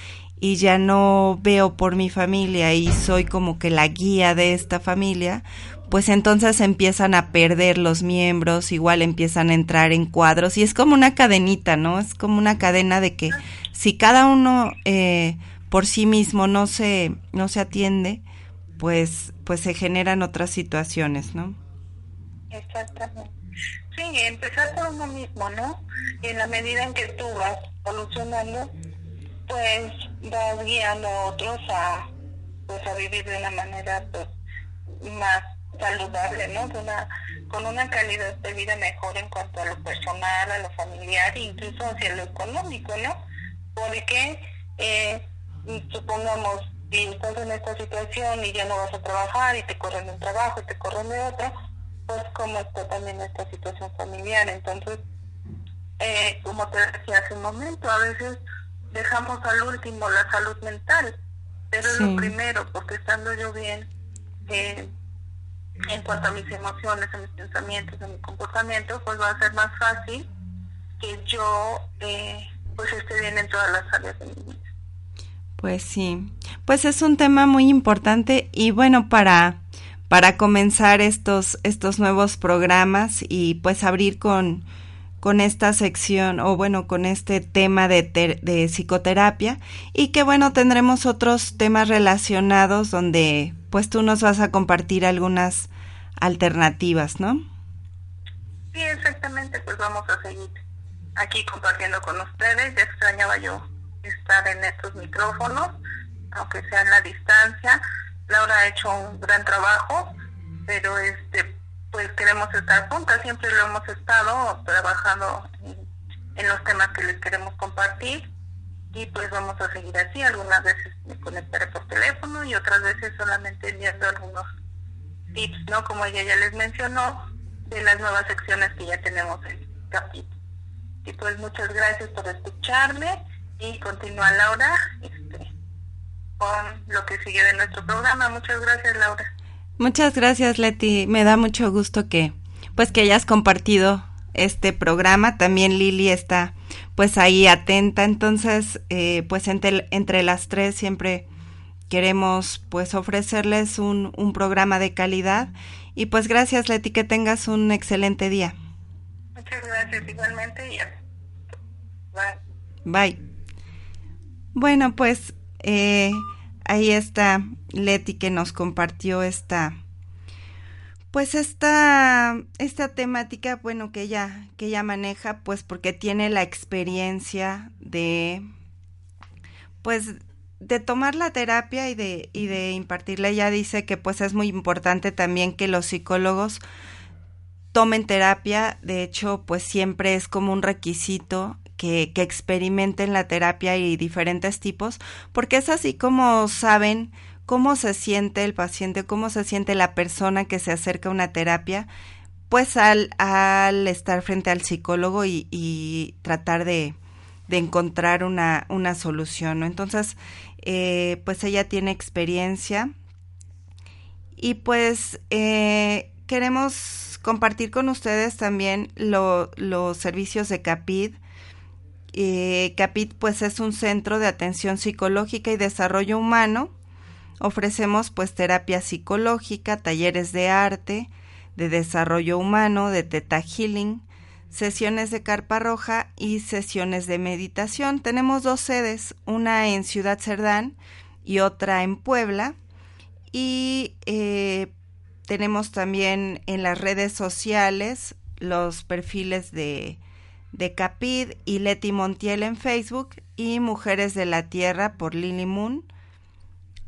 y ya no veo por mi familia y soy como que la guía de esta familia, pues entonces empiezan a perder los miembros, igual empiezan a entrar en cuadros y es como una cadenita, ¿no? Es como una cadena de que si cada uno eh, por sí mismo no se no se atiende, pues pues se generan otras situaciones, ¿no? Exactamente. Sí, empezar por uno mismo, ¿no? Y en la medida en que tú vas solucionando, pues vas guiando a otros a, pues, a vivir de una manera pues, más saludable, ¿no? De una, con una calidad de vida mejor en cuanto a lo personal, a lo familiar, incluso hacia lo económico, ¿no? Porque, eh, supongamos, si estás en esta situación y ya no vas a trabajar y te corren de un trabajo y te corren de otro, pues como está también esta situación familiar. Entonces, eh, como te decía hace un momento, a veces dejamos al último la salud mental, pero es lo primero, porque estando yo bien, eh, en cuanto a mis emociones, a mis pensamientos, a mi comportamiento, pues va a ser más fácil que yo eh, pues esté bien en todas las áreas de mi vida. Pues sí, pues es un tema muy importante y bueno, para, para comenzar estos, estos nuevos programas y pues abrir con, con esta sección o bueno, con este tema de, de psicoterapia y que bueno, tendremos otros temas relacionados donde pues tú nos vas a compartir algunas alternativas, ¿no? Sí, exactamente, pues vamos a seguir aquí compartiendo con ustedes. Ya extrañaba yo estar en estos micrófonos, aunque sea en la distancia. Laura ha hecho un gran trabajo, pero este pues queremos estar juntas, siempre lo hemos estado trabajando en, los temas que les queremos compartir y pues vamos a seguir así. Algunas veces me conectaré por teléfono y otras veces solamente enviando algunos tips, ¿no? Como ella ya les mencionó, de las nuevas secciones que ya tenemos en capítulo. Y pues muchas gracias por escucharme y continúa Laura. Este, con lo que sigue de nuestro programa. Muchas gracias, Laura. Muchas gracias, Leti. Me da mucho gusto que, pues, que hayas compartido este programa. También Lili está, pues, ahí atenta. Entonces, eh, pues, entre, entre las tres siempre queremos, pues, ofrecerles un, un programa de calidad. Y pues, gracias, Leti, que tengas un excelente día. Muchas gracias, igualmente. Y Bye. Bye. Bueno, pues eh, ahí está Leti que nos compartió esta, pues esta, esta temática, bueno, que ella, que ella maneja, pues porque tiene la experiencia de, pues, de tomar la terapia y de, y de impartirla. Ella dice que pues es muy importante también que los psicólogos tomen terapia, de hecho, pues siempre es como un requisito que, experimenten la terapia y diferentes tipos, porque es así como saben cómo se siente el paciente, cómo se siente la persona que se acerca a una terapia, pues al, al estar frente al psicólogo y, y tratar de, de, encontrar una, una solución. Entonces, eh, pues ella tiene experiencia y pues eh, queremos compartir con ustedes también lo, los servicios de CAPID, eh, CAPIT pues es un centro de atención psicológica y desarrollo humano. Ofrecemos pues terapia psicológica, talleres de arte, de desarrollo humano, de teta healing, sesiones de carpa roja y sesiones de meditación. Tenemos dos sedes, una en Ciudad Cerdán y otra en Puebla. Y eh, tenemos también en las redes sociales los perfiles de de Capid y Leti Montiel en Facebook y Mujeres de la Tierra por Lily Moon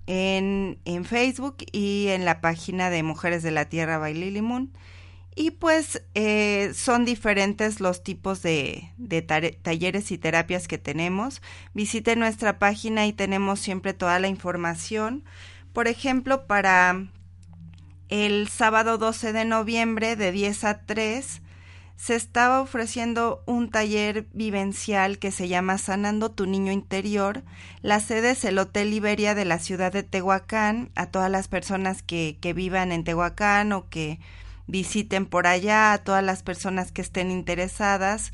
en, en, Facebook y en la página de Mujeres de la Tierra by Lily Moon. Y pues eh, son diferentes los tipos de, de talleres y terapias que tenemos. Visite nuestra página y tenemos siempre toda la información. Por ejemplo, para el sábado 12 de noviembre de 10 a 3 se estaba ofreciendo un taller vivencial que se llama Sanando tu Niño Interior. La sede es el Hotel Iberia de la ciudad de Tehuacán. A todas las personas que, que vivan en Tehuacán o que visiten por allá, a todas las personas que estén interesadas,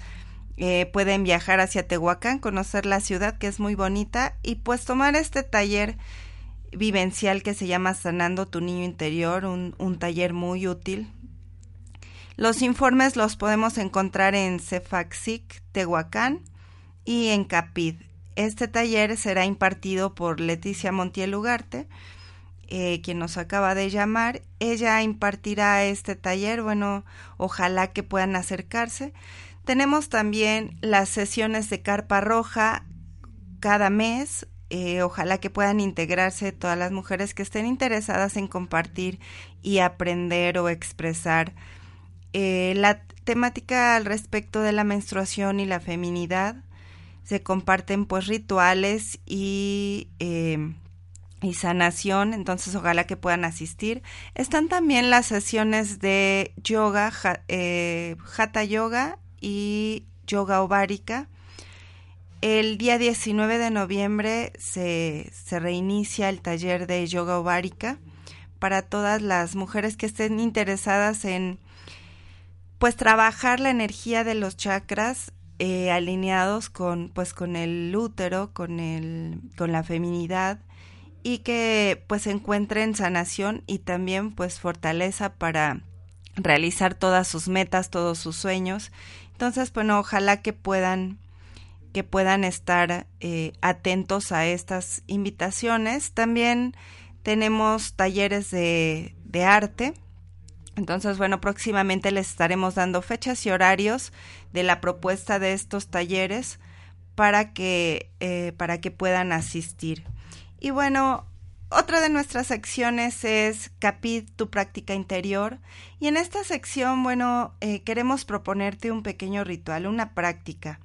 eh, pueden viajar hacia Tehuacán, conocer la ciudad que es muy bonita y pues tomar este taller vivencial que se llama Sanando tu Niño Interior, un, un taller muy útil los informes los podemos encontrar en Cefaxic, Tehuacán y en Capid. Este taller será impartido por Leticia Montiel Ugarte, eh, quien nos acaba de llamar. Ella impartirá este taller, bueno, ojalá que puedan acercarse. Tenemos también las sesiones de carpa roja cada mes. Eh, ojalá que puedan integrarse todas las mujeres que estén interesadas en compartir y aprender o expresar eh, la temática al respecto de la menstruación y la feminidad se comparten pues rituales y, eh, y sanación, entonces ojalá que puedan asistir. Están también las sesiones de yoga, eh, hatha yoga y yoga ovárica. El día 19 de noviembre se, se reinicia el taller de yoga ovárica para todas las mujeres que estén interesadas en pues trabajar la energía de los chakras eh, alineados con pues con el útero, con el con la feminidad y que pues encuentren sanación y también pues fortaleza para realizar todas sus metas, todos sus sueños. Entonces, bueno, ojalá que puedan que puedan estar eh, atentos a estas invitaciones. También tenemos talleres de, de arte entonces, bueno, próximamente les estaremos dando fechas y horarios de la propuesta de estos talleres para que, eh, para que puedan asistir. Y bueno, otra de nuestras secciones es Capid, tu práctica interior. Y en esta sección, bueno, eh, queremos proponerte un pequeño ritual, una práctica.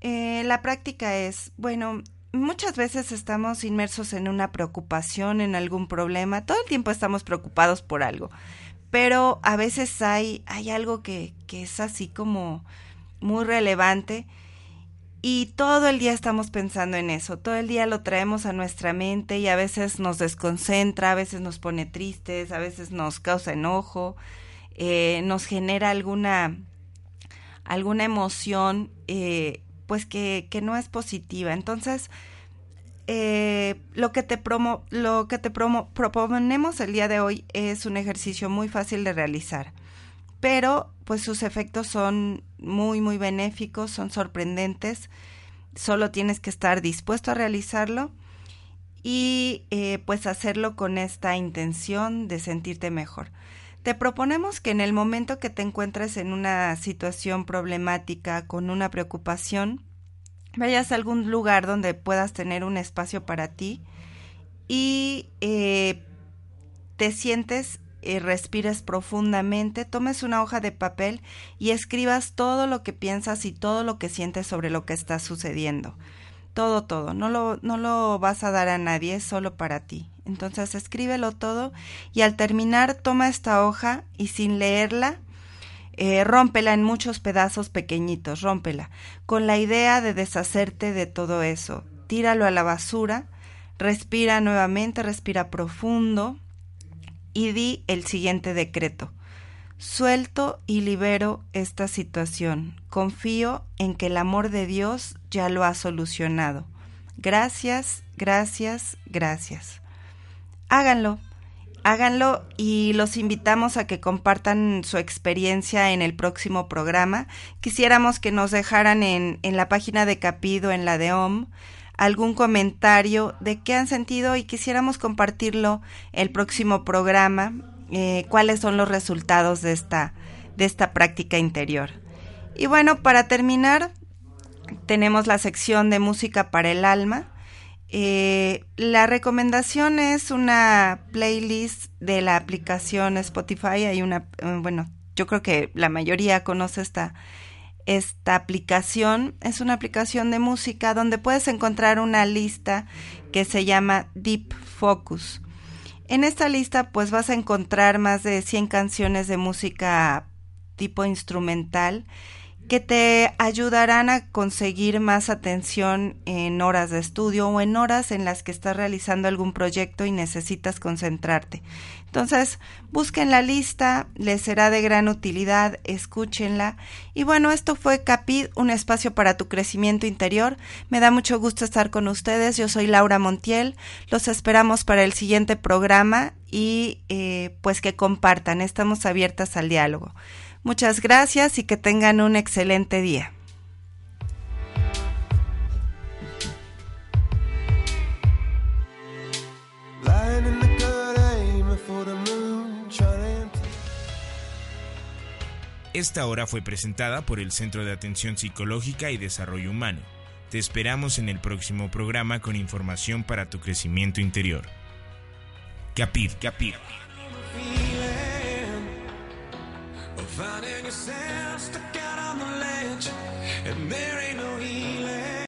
Eh, la práctica es, bueno, muchas veces estamos inmersos en una preocupación, en algún problema. Todo el tiempo estamos preocupados por algo pero a veces hay, hay algo que, que es así como muy relevante Y todo el día estamos pensando en eso, todo el día lo traemos a nuestra mente y a veces nos desconcentra, a veces nos pone tristes, a veces nos causa enojo, eh, nos genera alguna, alguna emoción eh, pues que, que, no es positiva. Entonces, eh, lo que te, promo, lo que te promo, proponemos el día de hoy es un ejercicio muy fácil de realizar, pero pues sus efectos son muy, muy benéficos, son sorprendentes. Solo tienes que estar dispuesto a realizarlo y eh, pues hacerlo con esta intención de sentirte mejor. Te proponemos que en el momento que te encuentres en una situación problemática, con una preocupación, vayas a algún lugar donde puedas tener un espacio para ti y eh, te sientes y respires profundamente, tomes una hoja de papel y escribas todo lo que piensas y todo lo que sientes sobre lo que está sucediendo. Todo, todo. No lo, no lo vas a dar a nadie, es solo para ti. Entonces escríbelo todo y al terminar toma esta hoja y sin leerla, eh, rómpela en muchos pedazos pequeñitos, rómpela, con la idea de deshacerte de todo eso. Tíralo a la basura, respira nuevamente, respira profundo, y di el siguiente decreto. Suelto y libero esta situación. Confío en que el amor de Dios ya lo ha solucionado. Gracias, gracias, gracias. Háganlo, háganlo y los invitamos a que compartan su experiencia en el próximo programa. Quisiéramos que nos dejaran en, en la página de Capido, en la de OM, algún comentario de qué han sentido y quisiéramos compartirlo el próximo programa, eh, cuáles son los resultados de esta, de esta práctica interior. Y bueno, para terminar, tenemos la sección de música para el alma. Eh, la recomendación es una playlist de la aplicación Spotify. Hay una, eh, bueno, yo creo que la mayoría conoce esta, esta aplicación es una aplicación de música donde puedes encontrar una lista que se llama Deep Focus. En esta lista pues vas a encontrar más de 100 canciones de música tipo instrumental que te ayudarán a conseguir más atención en horas de estudio o en horas en las que estás realizando algún proyecto y necesitas concentrarte. Entonces, busquen la lista, les será de gran utilidad, escúchenla. Y bueno, esto fue Capid, un espacio para tu crecimiento interior. Me da mucho gusto estar con ustedes. Yo soy Laura Montiel. Los esperamos para el siguiente programa y eh, pues que compartan. Estamos abiertas al diálogo. Muchas gracias y que tengan un excelente día. Esta hora fue presentada por el Centro de Atención Psicológica y Desarrollo Humano. Te esperamos en el próximo programa con información para tu crecimiento interior. Capir, capir. Finding yourself stuck out on the ledge, and there.